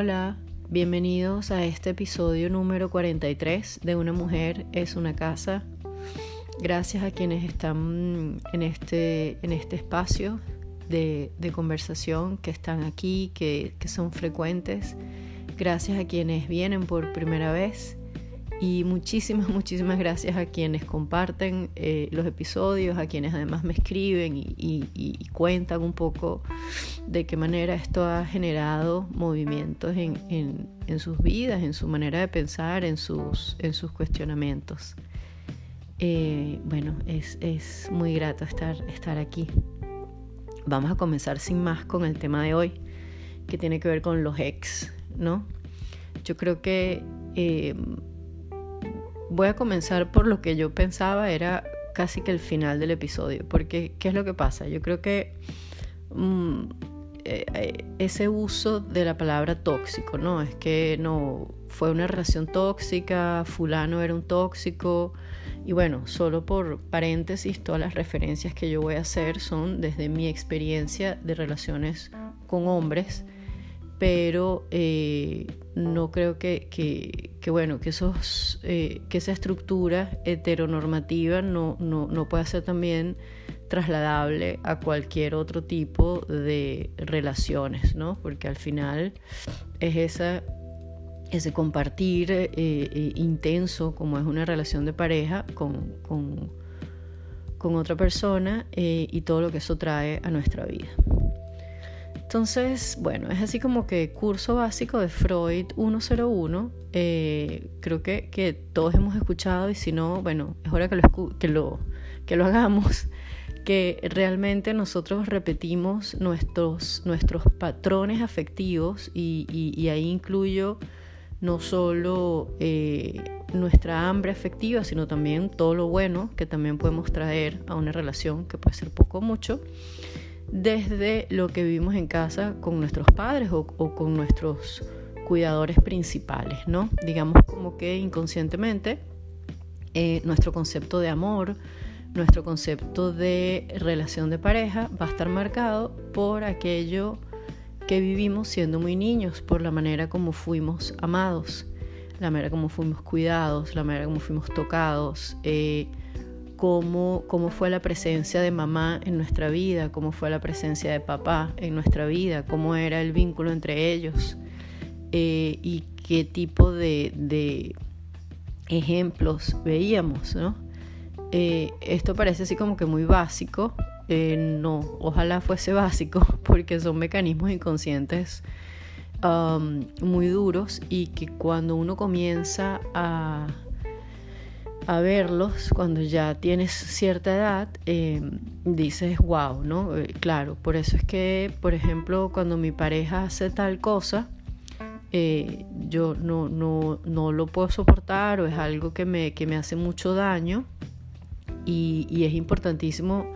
Hola, bienvenidos a este episodio número 43 de Una mujer es una casa. Gracias a quienes están en este, en este espacio de, conversación, que están aquí, que, que son frecuentes. Gracias a quienes vienen por primera vez y muchísimas, muchísimas gracias a quienes comparten eh, los episodios, a quienes además me escriben y, cuentan un poco de qué manera esto ha generado movimientos en, sus vidas, en su manera de pensar, en sus, en sus cuestionamientos. Eh, bueno, es, es, muy grato estar, estar aquí. Vamos a comenzar sin más con el tema de hoy, que tiene que ver con los ex, ¿no? Yo creo que... Eh, Voy a comenzar por lo que yo pensaba era casi que el final del episodio, porque ¿qué es lo que pasa? Yo creo que mm, eh, eh, ese uso de la palabra tóxico, ¿no? Es que no fue una relación tóxica, fulano era un tóxico, y bueno, solo por paréntesis, todas las referencias que yo voy a hacer son desde mi experiencia de relaciones con hombres pero eh, no creo que, bueno, eh, que esa estructura heteronormativa no, no, no pueda ser también trasladable a cualquier otro tipo de relaciones, ¿no? Porque al final es esa, ese compartir eh, intenso, como es una relación de pareja, con, con, con otra persona y todo lo que eso trae a nuestra vida. Entonces, bueno, es así como que curso básico de Freud 101. Eh, creo que, que, todos hemos escuchado y si no, bueno, es hora que lo, que lo, que lo hagamos. Que realmente nosotros repetimos nuestros, nuestros patrones afectivos y, y, ahí incluyo no solo eh, nuestra hambre afectiva, sino también todo lo bueno que también podemos traer a una relación, que puede ser poco o mucho desde lo que vivimos en casa con nuestros padres o, con nuestros cuidadores principales, ¿no? Digamos como que inconscientemente eh, nuestro concepto de amor, nuestro concepto de relación de pareja va a estar marcado por aquello que vivimos siendo muy niños, por la manera como fuimos amados, la manera como fuimos cuidados, la manera como fuimos tocados, eh, cómo, fue la presencia de mamá en nuestra vida, cómo fue la presencia de papá en nuestra vida, cómo era el vínculo entre ellos eh, y qué tipo de, ejemplos veíamos, ¿no? Eh, esto parece así como que muy básico, eh, no, ojalá fuese básico, porque son mecanismos inconscientes um, muy duros y que cuando uno comienza a a verlos cuando ya tienes cierta edad, eh, dices, wow, ¿no? Eh, claro, por eso es que, por ejemplo, cuando mi pareja hace tal cosa, eh, yo no, no, no, lo puedo soportar o es algo que me, que me hace mucho daño y, y, es importantísimo,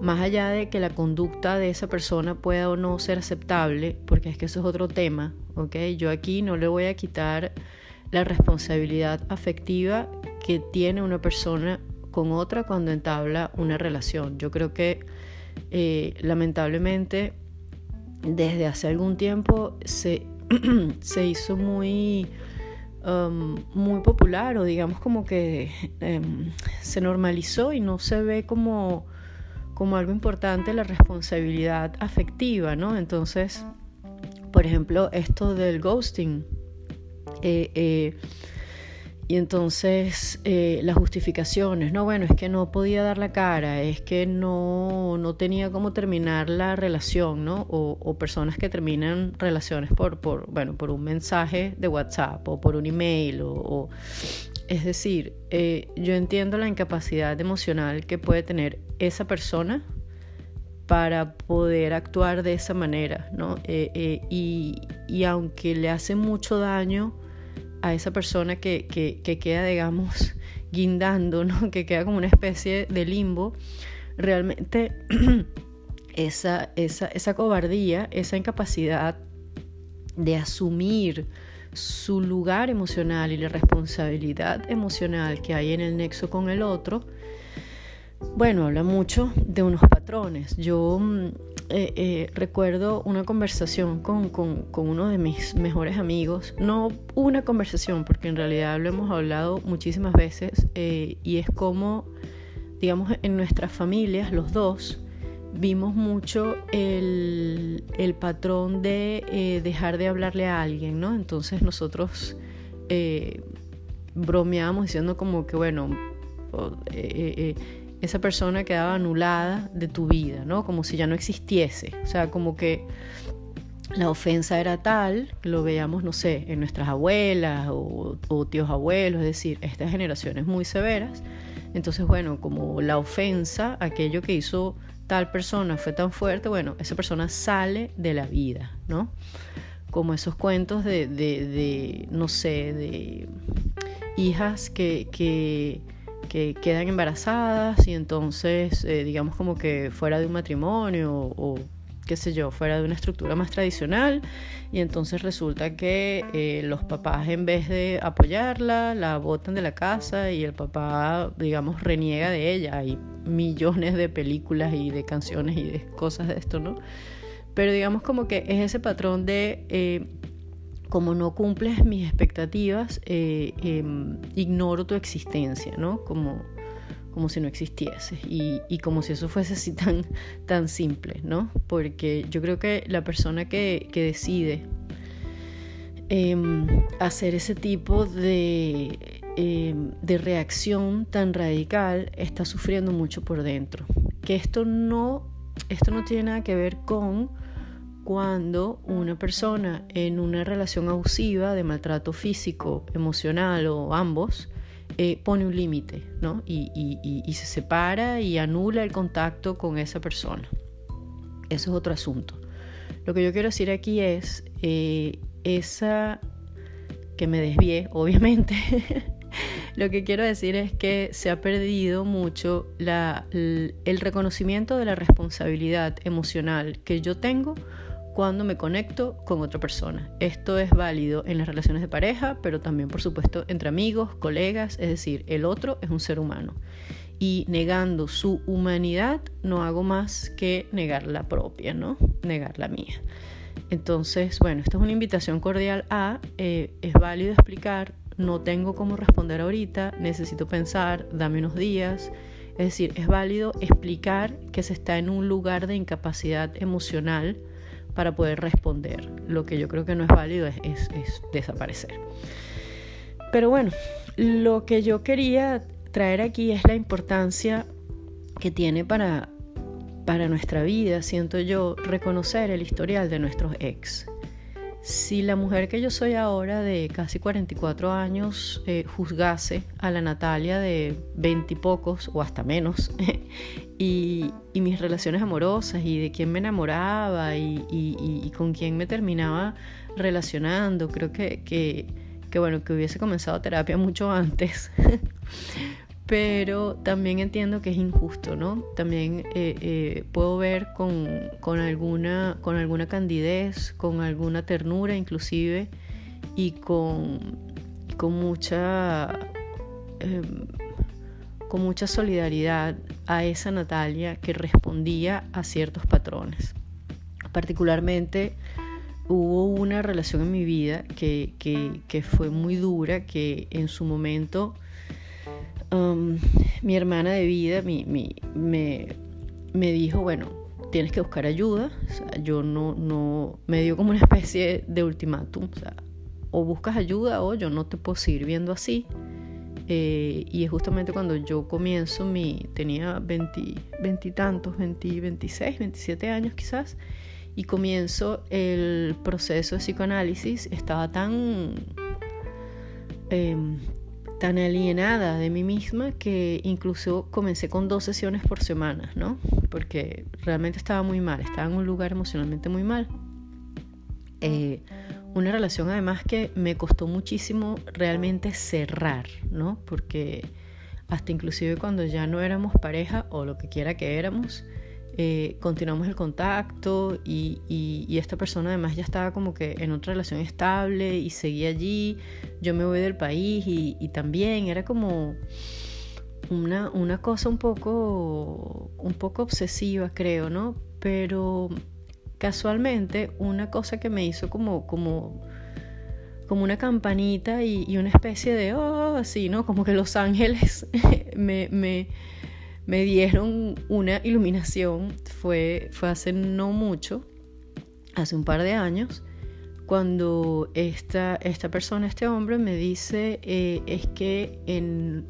más allá de que la conducta de esa persona pueda o no ser aceptable, porque es que eso es otro tema, ¿ok? Yo aquí no le voy a quitar la responsabilidad afectiva que tiene una persona con otra cuando entabla una relación. Yo creo que eh, lamentablemente desde hace algún tiempo se, se hizo muy, um, muy popular o digamos como que em, se normalizó y no se ve como, como algo importante la responsabilidad afectiva, ¿no? Entonces, por ejemplo, esto del ghosting. Eh, eh, y entonces eh, las justificaciones, no, bueno, es que no podía dar la cara, es que no, no tenía cómo terminar la relación, ¿no? O, personas que terminan relaciones por, por, bueno, por un mensaje de WhatsApp o por un email. O, Es decir, eh, yo entiendo la incapacidad emocional que puede tener esa persona para poder actuar de esa manera, ¿no? Eh, y, y aunque le hace mucho daño, a esa persona que, queda, digamos, guindando, ¿no? que queda como una especie de limbo, realmente esa, esa, esa cobardía, esa incapacidad de asumir su lugar emocional y la responsabilidad emocional que hay en el nexo con el otro, bueno, habla mucho de unos patrones. Yo mm, eh, eh, recuerdo una conversación con, uno de mis mejores amigos, no una conversación, porque en realidad lo hemos hablado muchísimas veces, eh, y es como, digamos, en nuestras familias, los dos, vimos mucho el, el patrón de dejar de hablarle a alguien, ¿no? Entonces nosotros bromeábamos diciendo como que, bueno, esa persona quedaba anulada de tu vida, ¿no? Como si ya no existiese. O sea, como que la ofensa era tal, lo veíamos, no sé, en nuestras abuelas o, tíos abuelos, es decir, estas generaciones muy severas. Entonces, bueno, como la ofensa, aquello que hizo tal persona fue tan fuerte, bueno, esa persona sale de la vida, ¿no? Como esos cuentos de, de, de no sé, de hijas que, que que quedan embarazadas y entonces, eh, digamos como que fuera de un matrimonio o, qué sé yo, fuera de una estructura más tradicional y entonces resulta que eh, los papás en vez de apoyarla, la botan de la casa y el papá, digamos, reniega de ella. Hay millones de películas y de canciones y de cosas de esto, ¿no? Pero digamos como que es ese patrón de... Eh, como no cumples mis expectativas, eh, em, ignoro tu existencia, ¿no? Como, como si no existieses y, y, como si eso fuese así tan, tan simple, ¿no? Porque yo creo que la persona que, que decide em, hacer ese tipo de, em, de reacción tan radical está sufriendo mucho por dentro. Que esto no, esto no tiene nada que ver con cuando una persona en una relación abusiva de maltrato físico, emocional o ambos, eh, pone un límite ¿no? Y, se separa y anula el contacto con esa persona. Eso es otro asunto. Lo que yo quiero decir aquí es eh, esa que me desvié, obviamente. Lo que quiero decir es que se ha perdido mucho el reconocimiento de la responsabilidad emocional que yo tengo cuando me conecto con otra persona. Esto es válido en las relaciones de pareja, pero también por supuesto entre amigos, colegas, es decir, el otro es un ser humano. Y negando su humanidad no hago más que negar la propia, ¿no? Negar la mía. Entonces, bueno, esta es una invitación cordial a, eh, es válido explicar, no tengo cómo responder ahorita, necesito pensar, dame unos días. Es decir, es válido explicar que se está en un lugar de incapacidad emocional, para poder responder. Lo que yo creo que no es válido es, desaparecer. Pero bueno, lo que yo quería traer aquí es la importancia que tiene para, para nuestra vida, siento yo, reconocer el historial de nuestros ex. Si la mujer que yo soy ahora de casi 44 años eh, juzgase a la Natalia de 20 y pocos o hasta menos y, mis relaciones amorosas y de quién me enamoraba y, con quién me terminaba relacionando. Creo que, bueno, que hubiese comenzado terapia mucho antes. Pero también entiendo que es injusto, ¿no? También eh, eh, puedo ver con, con, alguna, con alguna candidez, con alguna ternura inclusive, y con, con mucha... Em, con mucha solidaridad a esa Natalia que respondía a ciertos patrones. Particularmente hubo una relación en mi vida que, fue muy dura, que en su momento um, mi hermana de vida me, dijo, bueno, tienes que buscar ayuda. yo no, no, me dio como una especie de ultimátum. O, o buscas ayuda o yo no te puedo seguir viendo así. Eh, y es justamente cuando yo comienzo mi, tenía veintitantos, 20, 26, 27 años quizás, y comienzo el proceso de psicoanálisis, estaba tan, em, tan alienada de mí misma que incluso comencé con dos sesiones por semana, ¿no? Porque realmente estaba muy mal, estaba en un lugar emocionalmente muy mal. Eh, una relación además que me costó muchísimo realmente cerrar, ¿no? Porque hasta inclusive cuando ya no éramos pareja o lo que quiera que éramos, eh, continuamos el contacto y, esta persona además ya estaba como que en otra relación estable y seguía allí, yo me voy del país y, también era como una, una, cosa un poco, un poco obsesiva creo, ¿no? pero casualmente una cosa que me hizo como, como, como una campanita y, una especie de, oh, así, ¿no? Como que los ángeles me, me, me, dieron una iluminación. Fue, fue hace no mucho, hace un par de años, cuando esta, esta persona, este hombre, me dice, eh, es que en,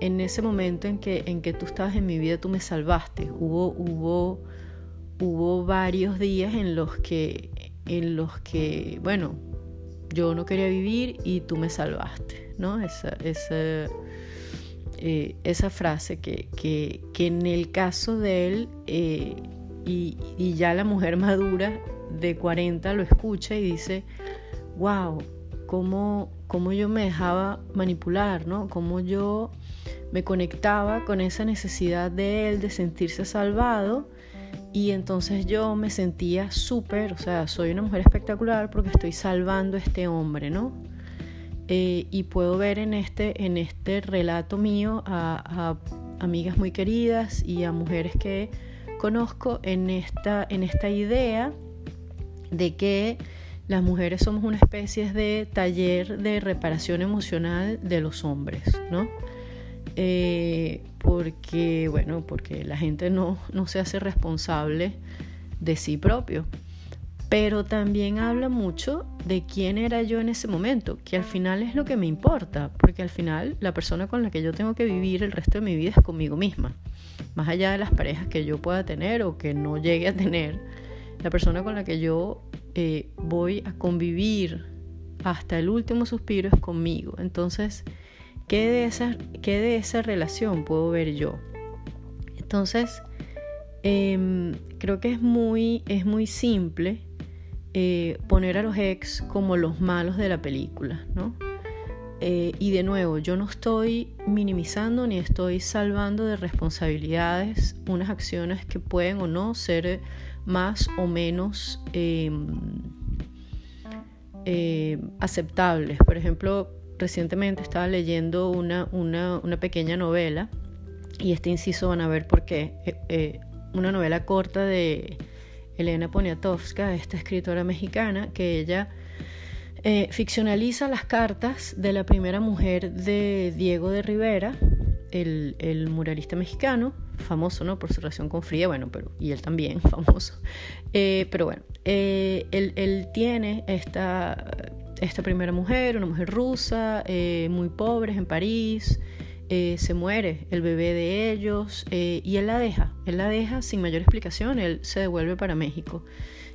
en, ese momento en que, en que tú estabas en mi vida, tú me salvaste. Hubo, hubo hubo varios días en los que, en los que, bueno, yo no quería vivir y tú me salvaste, ¿no? Esa, esa, eh, esa frase que, que, que, en el caso de él, eh, y, y, ya la mujer madura de 40 lo escucha y dice, wow, cómo, cómo yo me dejaba manipular, ¿no? Cómo yo me conectaba con esa necesidad de él de sentirse salvado y entonces yo me sentía súper, o sea, soy una mujer espectacular porque estoy salvando a este hombre, ¿no? Eh, y puedo ver en este, en este relato mío a, amigas muy queridas y a mujeres que conozco en esta, en esta idea de que las mujeres somos una especie de taller de reparación emocional de los hombres, ¿no? Eh, porque, bueno, porque la gente no, no se hace responsable de sí propio. Pero también habla mucho de quién era yo en ese momento, que al final es lo que me importa, porque al final la persona con la que yo tengo que vivir el resto de mi vida es conmigo misma. Más allá de las parejas que yo pueda tener o que no llegue a tener, la persona con la que yo eh, voy a convivir hasta el último suspiro es conmigo. Entonces, ¿Qué de esa, qué de esa relación puedo ver yo? Entonces, em, creo que es muy, es muy simple eh, poner a los ex como los malos de la película, ¿no? Eh, y de nuevo, yo no estoy minimizando ni estoy salvando de responsabilidades unas acciones que pueden o no ser más o menos em, eh, aceptables. Por ejemplo, recientemente estaba leyendo una, una, una, pequeña novela y este inciso van a ver por qué. Eh, una novela corta de Elena Poniatowska, esta escritora mexicana, que ella eh, ficcionaliza las cartas de la primera mujer de Diego de Rivera, el, muralista mexicano, famoso ¿no? por su relación con Frida, bueno, pero, y él también famoso. pero bueno, él, él tiene esta primera mujer, una mujer rusa, eh, muy pobres en París, eh, se muere el bebé de ellos eh, y él la deja, él la deja sin mayor explicación, él se devuelve para México.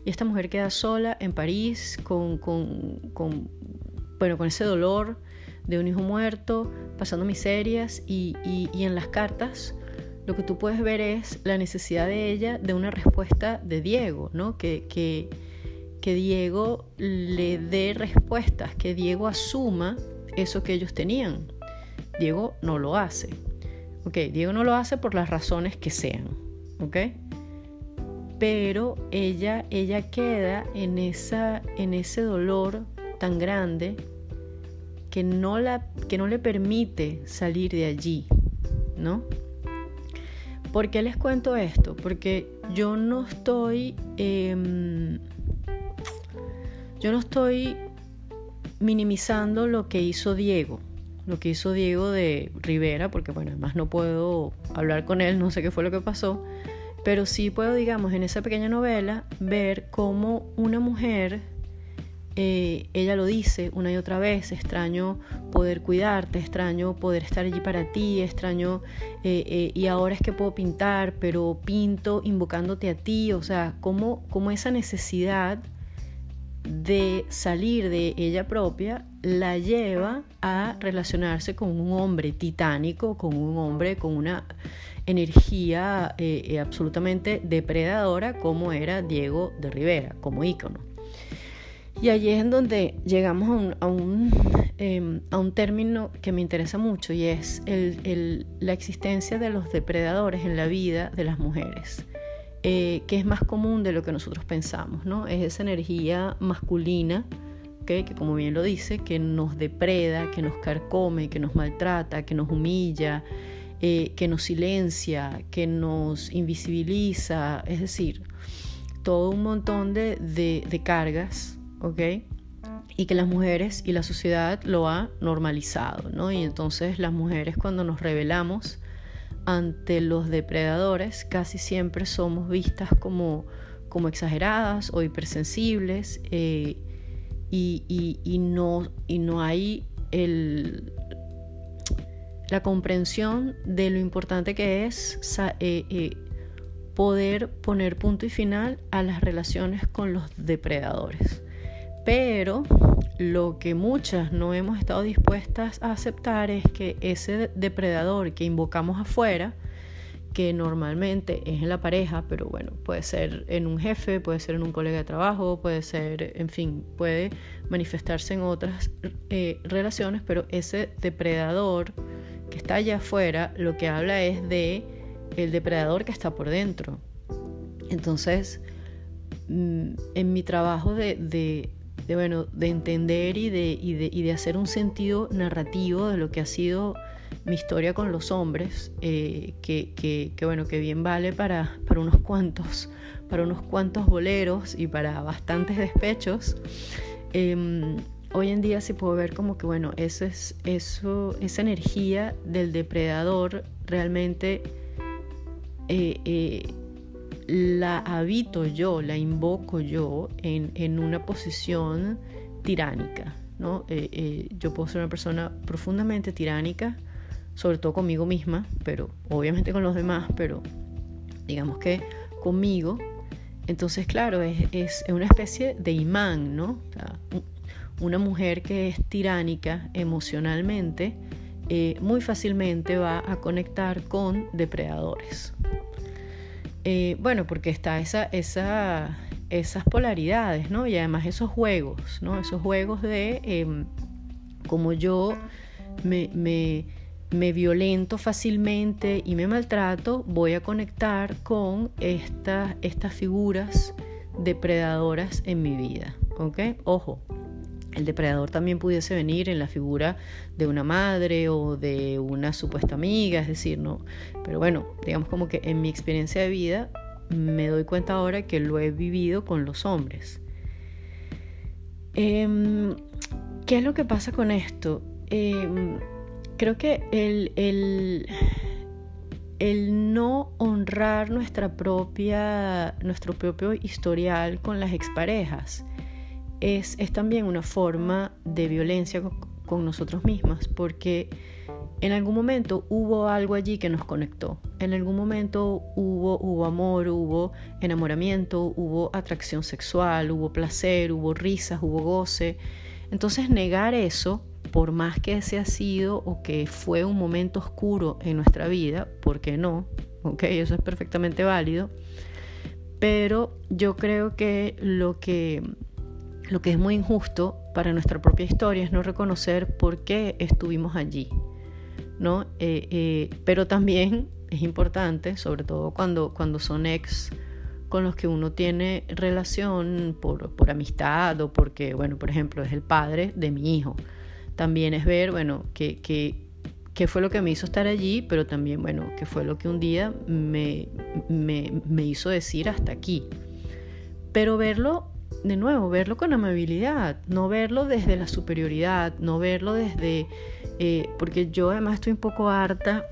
Y esta mujer queda sola en París con, con, bueno, con ese dolor de un hijo muerto, pasando miserias y, y, en las cartas lo que tú puedes ver es la necesidad de ella de una respuesta de Diego, ¿no? que, que que Diego le dé respuestas, que Diego asuma eso que ellos tenían. Diego no lo hace. ¿Ok? Diego no lo hace por las razones que sean. ¿Ok? Pero ella, ella queda en, esa, en ese dolor tan grande que no, la, que no le permite salir de allí. ¿No? ¿Por qué les cuento esto? Porque yo no estoy... Em, yo no estoy minimizando lo que hizo Diego, lo que hizo Diego de Rivera, porque bueno, además no puedo hablar con él, no sé qué fue lo que pasó, pero sí puedo, digamos, en esa pequeña novela ver cómo una mujer, eh, ella lo dice una y otra vez, extraño poder cuidarte, extraño poder estar allí para ti, extraño, eh, eh, y ahora es que puedo pintar, pero pinto invocándote a ti, o sea, como, como esa necesidad de salir de ella propia la lleva a relacionarse con un hombre titánico, con un hombre con una energía eh, eh, absolutamente depredadora como era Diego de Rivera, como ícono. Y allí es en donde llegamos a un, em, término que me interesa mucho y es la existencia de los depredadores en la vida de las mujeres. Eh, que es más común de lo que nosotros pensamos, ¿no? Es esa energía masculina que como bien lo dice, que nos depreda, que nos carcome, que nos maltrata, que nos humilla, eh, que nos silencia, que nos invisibiliza, es decir, todo un montón de, de cargas, ¿ok? y que las mujeres y la sociedad lo ha normalizado, ¿no? Y entonces las mujeres cuando nos rebelamos ante los depredadores casi siempre somos vistas como, como exageradas o hipersensibles eh, y, no, y no hay el, la comprensión de lo importante que es eh, eh, poder poner punto y final a las relaciones con los depredadores. Pero lo que muchas no hemos estado dispuestas a aceptar es que ese depredador que invocamos afuera, que normalmente es en la pareja, pero bueno, puede ser en un jefe, puede ser en un colega de trabajo, puede ser, en fin, puede manifestarse en otras eh, relaciones, pero ese depredador que está allá afuera, lo que habla es de el depredador que está por dentro. Entonces, mm, en mi trabajo de bueno, de entender y y de, hacer un sentido narrativo de lo que ha sido mi historia con los hombres, eh, que, que, bueno, que bien vale para, para, unos cuantos, para unos cuantos boleros y para bastantes despechos. Eh, hoy en día sí puedo ver como que, bueno, es, eso, esa energía del depredador realmente eh, eh la habito yo, la invoco yo en, una posición tiránica. ¿no? Yo puedo ser una persona profundamente tiránica, sobre todo conmigo misma, pero obviamente con los demás, pero digamos que conmigo. Entonces, claro, es, una especie de imán, ¿no? una mujer que es tiránica emocionalmente, eh, muy fácilmente va a conectar con depredadores. Eh, bueno, porque está esa, esa, esas polaridades, ¿no? Y además esos juegos, ¿no? Esos juegos de em, como yo me, me, violento fácilmente y me maltrato, voy a conectar con estas estas figuras depredadoras en mi vida, ¿ok? Ojo, el depredador también pudiese venir en la figura de una madre o de una supuesta amiga, es decir, no. Pero bueno, digamos como que en mi experiencia de vida me doy cuenta ahora que lo he vivido con los hombres. Em, ¿Qué es lo que pasa con esto? Em, creo que el, el, el, no honrar nuestra propia, nuestro propio historial con las exparejas es, también una forma de violencia con, nosotros mismas, porque en algún momento hubo algo allí que nos conectó. En algún momento hubo, hubo amor, hubo enamoramiento, hubo atracción sexual, hubo placer, hubo risas, hubo goce. Entonces negar eso, por más que ese ha sido o que fue un momento oscuro en nuestra vida, ¿por qué no? Ok, eso es perfectamente válido. Pero yo creo que lo que lo que es muy injusto para nuestra propia historia es no reconocer por qué estuvimos allí, ¿no? Eh, eh, pero también es importante, sobre todo cuando, cuando son ex con los que uno tiene relación por, por amistad o porque, bueno, por ejemplo, es el padre de mi hijo. También es ver, bueno, qué que, fue lo que me hizo estar allí, pero también, bueno, qué fue lo que un día me, me, me hizo decir hasta aquí. Pero verlo de nuevo, verlo con amabilidad, no verlo desde la superioridad, no verlo desde, eh, porque yo además estoy un poco harta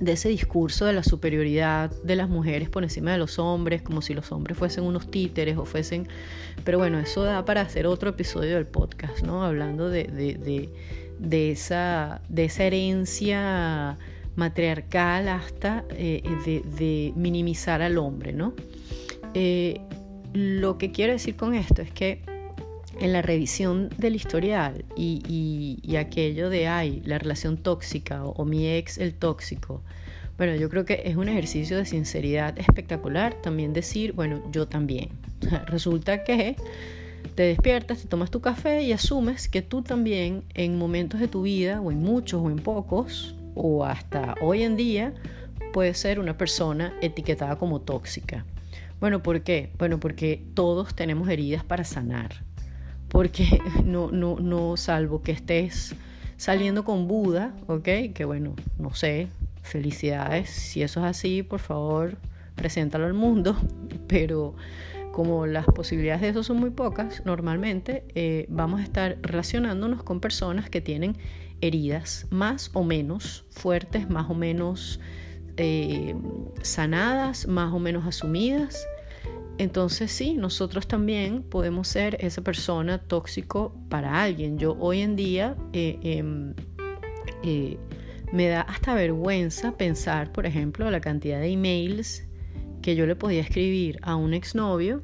de ese discurso de la superioridad de las mujeres por encima de los hombres, como si los hombres fuesen unos títeres o fuesen... Pero bueno, eso da para hacer otro episodio del podcast, ¿no? Hablando de, de, de, esa, de esa herencia matriarcal hasta eh, de, minimizar al hombre, ¿no? Eh, lo que quiero decir con esto es que en la revisión del historial y, aquello de, ay, la relación tóxica o, mi ex el tóxico, bueno, yo creo que es un ejercicio de sinceridad espectacular también decir, bueno, yo también. Resulta que te despiertas, te tomas tu café y asumes que tú también en momentos de tu vida, o en muchos o en pocos, o hasta hoy en día, puedes ser una persona etiquetada como tóxica. Bueno, ¿por qué? Bueno, porque todos tenemos heridas para sanar. Porque no, no, no, salvo que estés saliendo con Buda, ¿ok? Que bueno, no sé, felicidades. Si eso es así, por favor, preséntalo al mundo. Pero como las posibilidades de eso son muy pocas, normalmente eh, vamos a estar relacionándonos con personas que tienen heridas más o menos fuertes, más o menos eh, sanadas, más o menos asumidas. Entonces sí, nosotros también podemos ser esa persona tóxico para alguien. Yo hoy en día eh, em, eh, me da hasta vergüenza pensar, por ejemplo, la cantidad de emails que yo le podía escribir a un exnovio,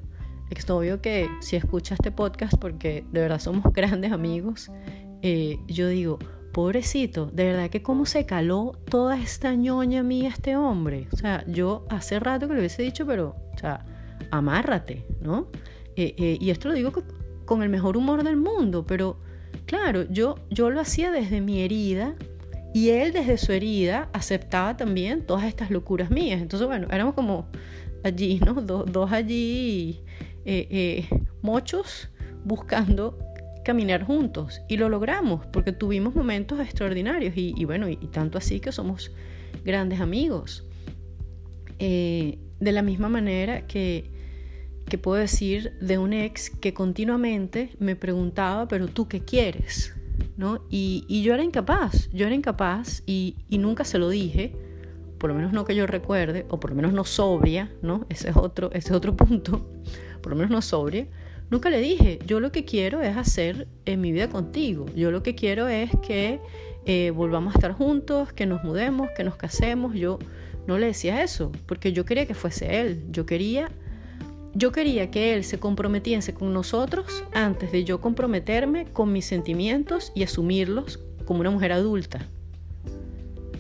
exnovio que si escucha este podcast, porque de verdad somos grandes amigos, yo digo, pobrecito, de verdad que cómo se caló toda esta ñoña mía este hombre. O sea, yo hace rato que le hubiese dicho, pero, o sea, amárrate, ¿no? Eh, eh, y esto lo digo con el mejor humor del mundo, pero claro, yo, yo lo hacía desde mi herida y él desde su herida aceptaba también todas estas locuras mías. Entonces, bueno, éramos como allí, ¿no? dos allí eh, mochos buscando caminar juntos y lo logramos porque tuvimos momentos extraordinarios y, bueno, y, tanto así que somos grandes amigos. Eh, de la misma manera que, que puedo decir de un ex que continuamente me preguntaba, pero tú qué quieres, ¿no? Y, yo era incapaz, yo era incapaz y, y, nunca se lo dije, por lo menos no que yo recuerde, o por lo menos no sobria, ¿no? Ese es otro, ese es otro punto, por lo menos no sobria Nunca le dije, yo lo que quiero es hacer en mi vida contigo. Yo lo que quiero es que eh, volvamos a estar juntos, que nos mudemos, que nos casemos. Yo no le decía eso, porque yo quería que fuese él. Yo quería, yo quería que él se comprometiese con nosotros antes de yo comprometerme con mis sentimientos y asumirlos como una mujer adulta.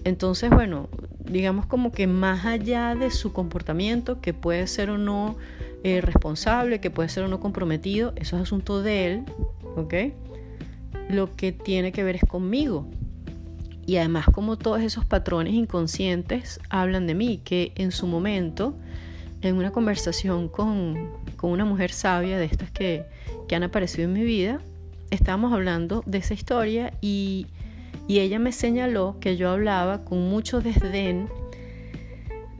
Entonces, bueno, digamos como que más allá de su comportamiento, que puede ser o no eh, responsable, que puede ser o no comprometido, eso es asunto de él, ¿ok? Lo que tiene que ver es conmigo. Y además como todos esos patrones inconscientes hablan de mí, que en su momento, en una conversación con, con una mujer sabia de estas que, que han aparecido en mi vida, estábamos hablando de esa historia y, y ella me señaló que yo hablaba con mucho desdén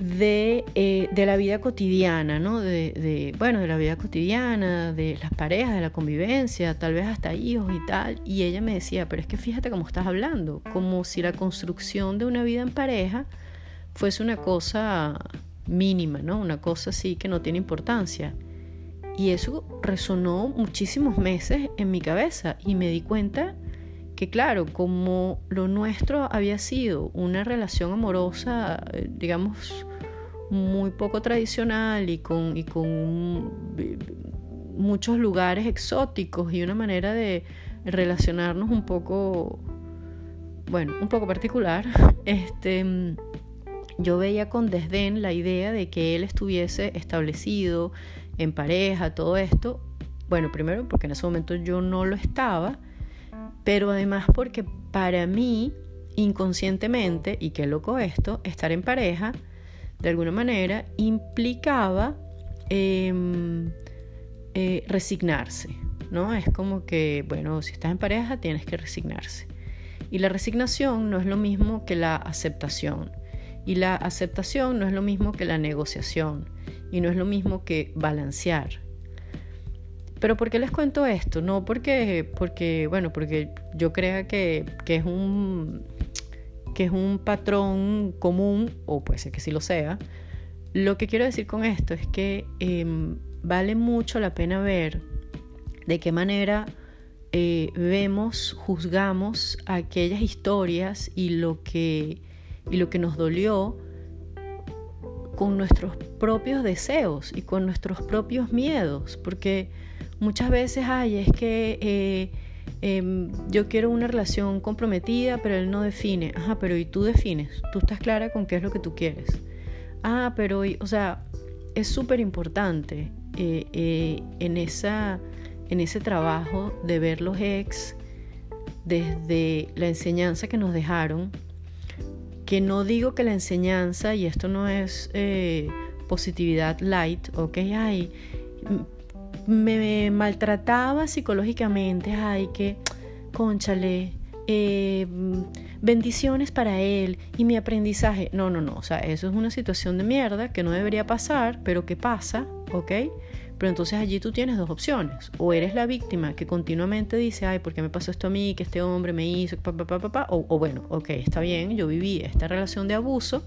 eh, de, la vida cotidiana, ¿no? De, bueno, de la vida cotidiana, de las parejas, de la convivencia, tal vez hasta hijos y tal. Y ella me decía, pero es que fíjate cómo estás hablando, como si la construcción de una vida en pareja fuese una cosa mínima, ¿no? Una cosa así que no tiene importancia. Y eso resonó muchísimos meses en mi cabeza y me di cuenta que claro, como lo nuestro había sido una relación amorosa, eh, digamos, muy poco tradicional y con, y con muchos lugares exóticos y una manera de relacionarnos un poco, bueno, un poco particular, este, yo veía con desdén la idea de que él estuviese establecido en pareja, todo esto. Bueno, primero porque en ese momento yo no lo estaba, pero además porque para mí, inconscientemente, y qué loco esto, estar en pareja de alguna manera implicaba em, eh, resignarse, ¿no? Es como que, bueno, si estás en pareja tienes que resignarse. Y la resignación no es lo mismo que la aceptación. Y la aceptación no es lo mismo que la negociación. Y no es lo mismo que balancear. Pero ¿por qué les cuento esto? No porque, porque bueno, porque yo crea que, que es un que es un patrón común, o puede ser que sí lo sea, lo que quiero decir con esto es que em, vale mucho la pena ver de qué manera eh, vemos, juzgamos aquellas historias y lo que, y lo que nos dolió con nuestros propios deseos y con nuestros propios miedos, porque muchas veces hay es que eh, Em, yo quiero una relación comprometida, pero él no define. Ajá, pero ¿y tú defines? ¿Tú estás clara con qué es lo que tú quieres? Ah, pero, o sea, es súper importante eh, eh, en, en ese trabajo de ver los ex desde la enseñanza que nos dejaron, que no digo que la enseñanza, y esto no es eh, positividad light, ok, ay, me maltrataba psicológicamente, ay, que, conchale, eh, bendiciones para él y mi aprendizaje. No, no, no, o sea, eso es una situación de mierda que no debería pasar, pero que pasa, ¿ok? Pero entonces allí tú tienes dos opciones. O eres la víctima que continuamente dice, ay, ¿por qué me pasó esto a mí? Que este hombre me hizo, papá, papá, papá. O, o bueno, ok, está bien, yo viví esta relación de abuso,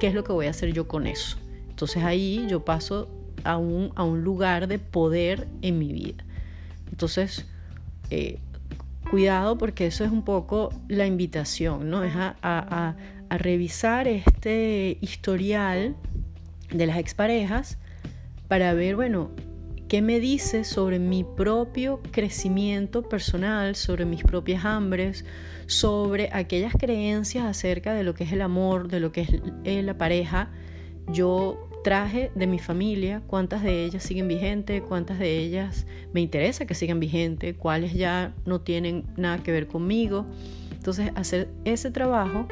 ¿qué es lo que voy a hacer yo con eso? Entonces ahí yo paso a un, a un lugar de poder en mi vida. Entonces, eh, cuidado porque eso es un poco la invitación, ¿no? Es a, a, a revisar este historial de las exparejas para ver, bueno, qué me dice sobre mi propio crecimiento personal, sobre mis propias hambres, sobre aquellas creencias acerca de lo que es el amor, de lo que es la pareja. Yo traje de mi familia, cuántas de ellas siguen vigentes, cuántas de ellas me interesa que sigan vigentes, cuáles ya no tienen nada que ver conmigo. Entonces, hacer ese trabajo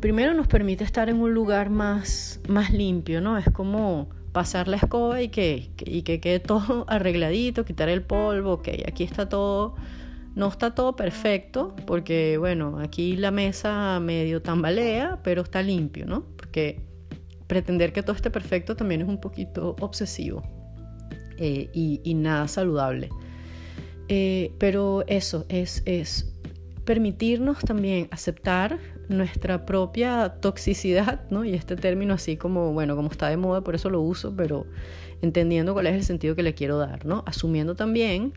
primero nos permite estar en un lugar más, más limpio, ¿no? Es como pasar la escoba y que, y que quede todo arregladito, quitar el polvo, ok, aquí está todo, no está todo perfecto, porque bueno, aquí la mesa medio tambalea, pero está limpio, ¿no? Porque pretender que todo esté perfecto también es un poquito obsesivo eh, y, nada saludable. Eh, pero eso es, es permitirnos también aceptar nuestra propia toxicidad, ¿no? Y este término así como, bueno, como está de moda, por eso lo uso, pero entendiendo cuál es el sentido que le quiero dar, ¿no? Asumiendo también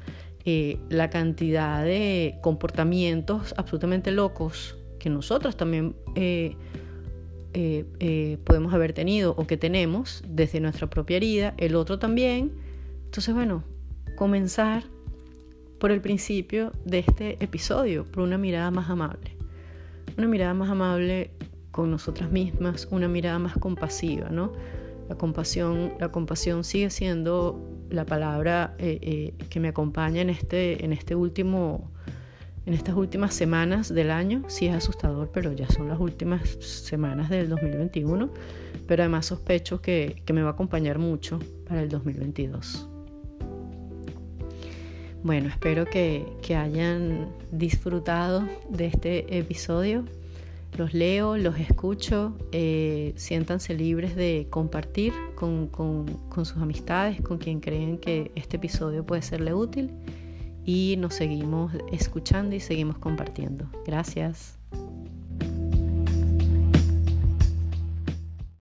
eh, la cantidad de comportamientos absolutamente locos que nosotros también eh, podemos haber tenido o que tenemos desde nuestra propia herida, el otro también. Entonces, bueno, comenzar por el principio de este episodio, por una mirada más amable. Una mirada más amable con nosotras mismas, una mirada más compasiva, ¿no? La compasión, la compasión sigue siendo la palabra eh, eh, que me acompaña en este, en este último, en estas últimas semanas del año. Sí es asustador, pero ya son las últimas semanas del 2021. Pero además sospecho que, que me va a acompañar mucho para el 2022. Bueno, espero que, hayan disfrutado de este episodio. Los leo, los escucho, eh, siéntanse libres de compartir con, con sus amistades, con quien creen que este episodio puede serle útil y nos seguimos escuchando y seguimos compartiendo. Gracias.